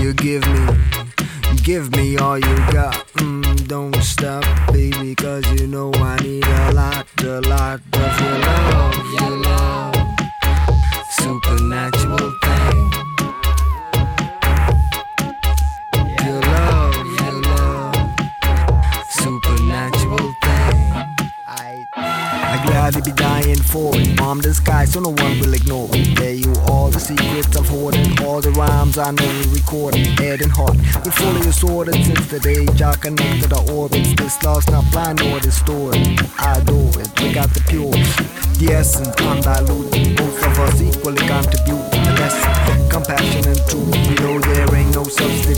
you give me. Give me all you got. Mm, don't stop, baby, cause you know I need a lot, a lot of your love. Your love. For it. Mom the sky so no one will ignore it. There you all the secrets I've hoarded. All the rhymes I know we recorded. Head and heart, we fully assorted since the day I connected our orbits. This love's not blind or distorted. I adore it. We got the pure, the essence undiluted. Both of us equally contribute to the lesson. Compassion and truth. We know there ain't no substitutes.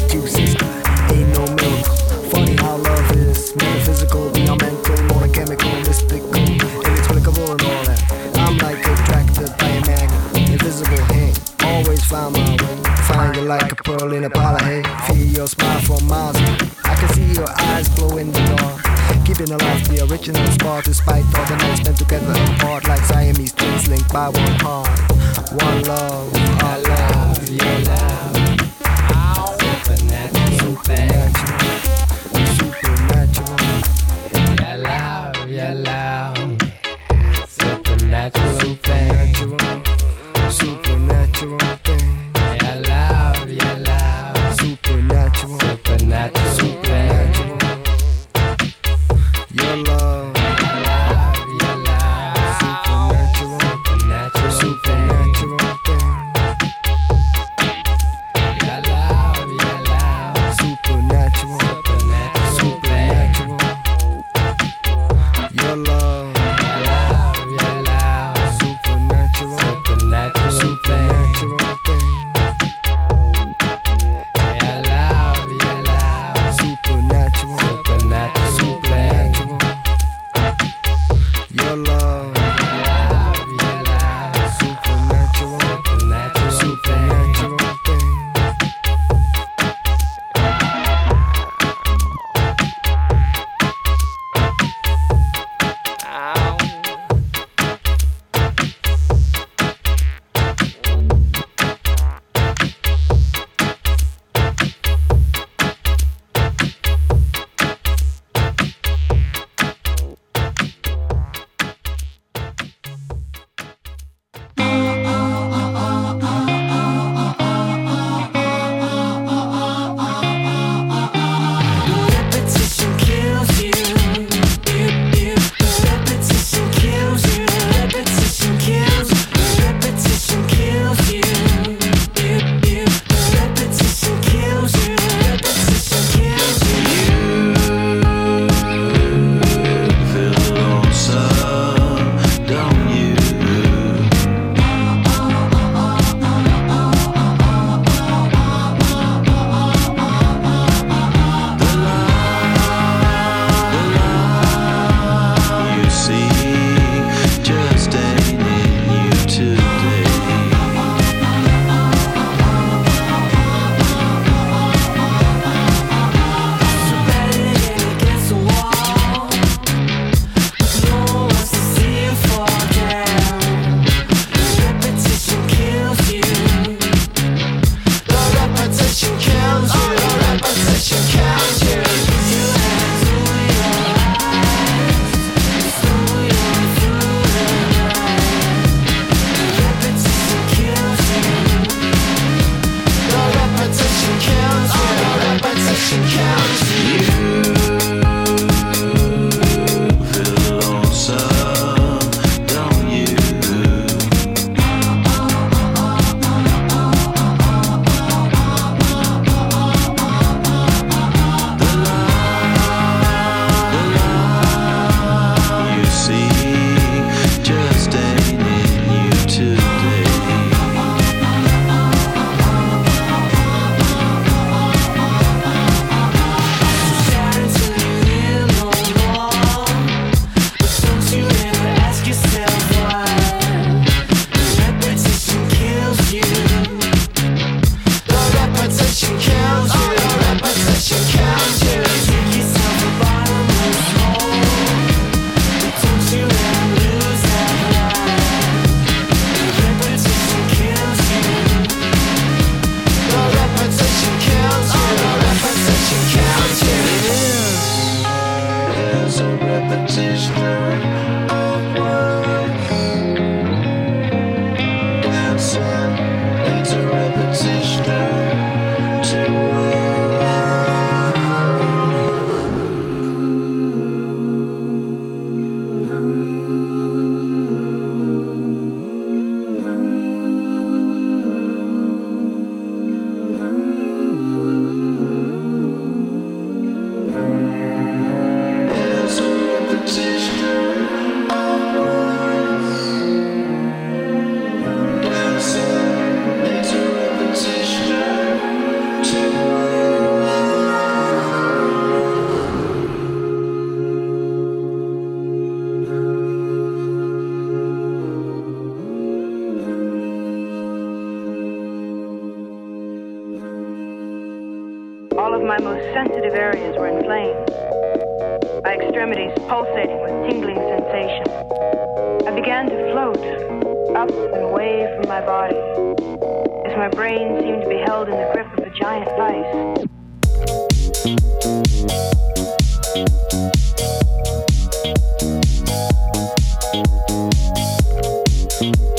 Despite all the nights spent together apart like Siamese twins linked by one heart. One love,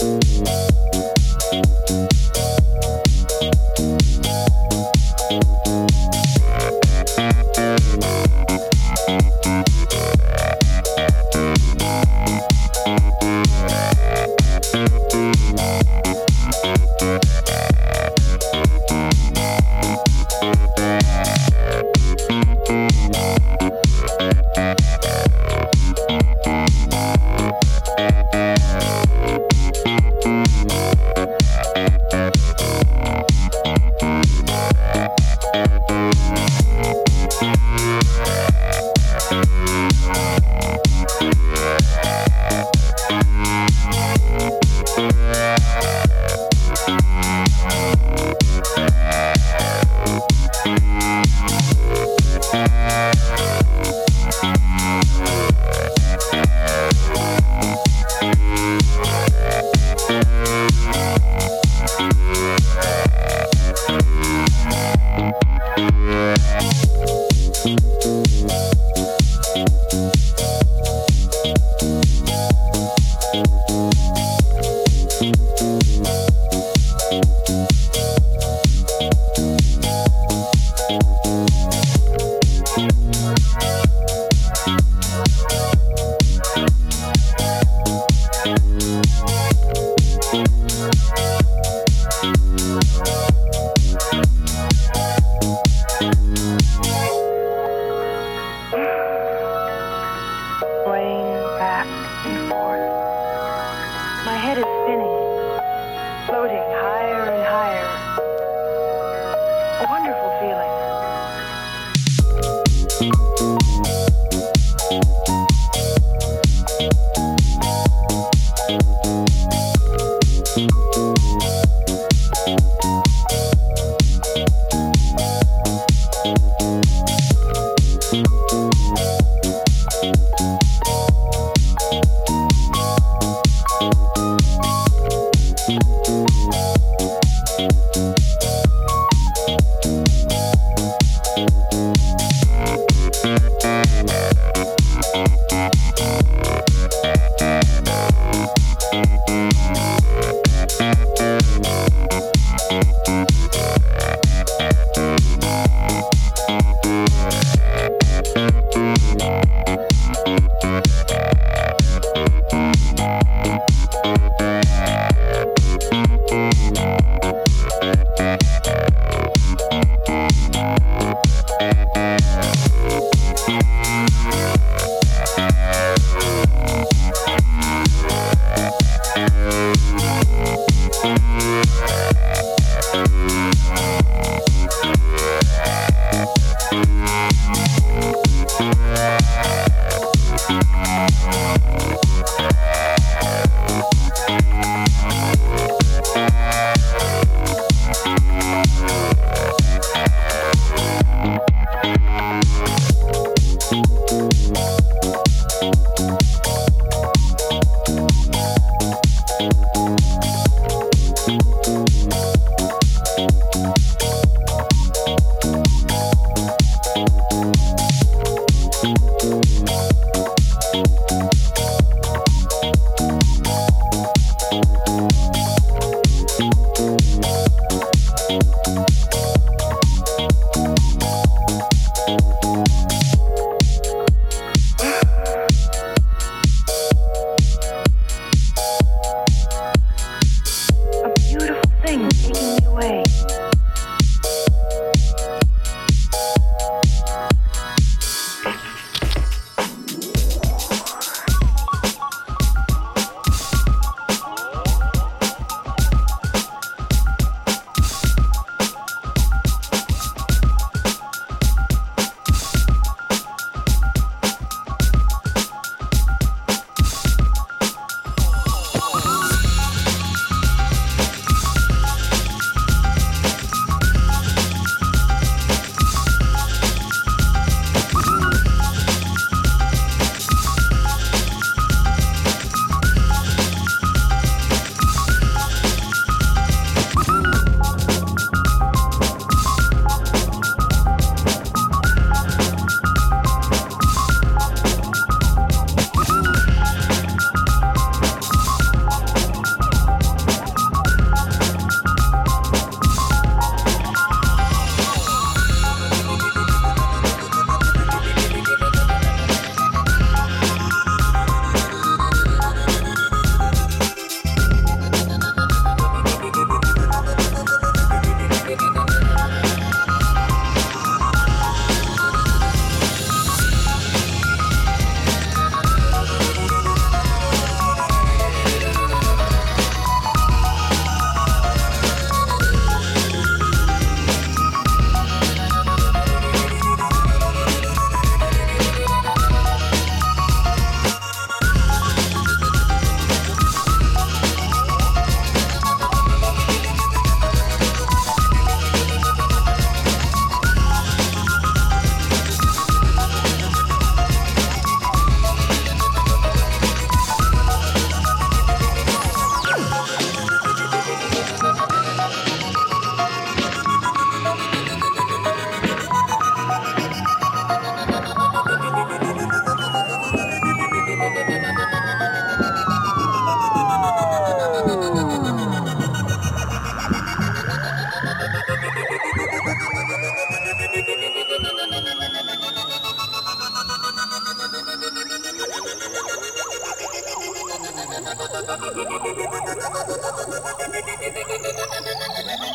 Thank Thank you.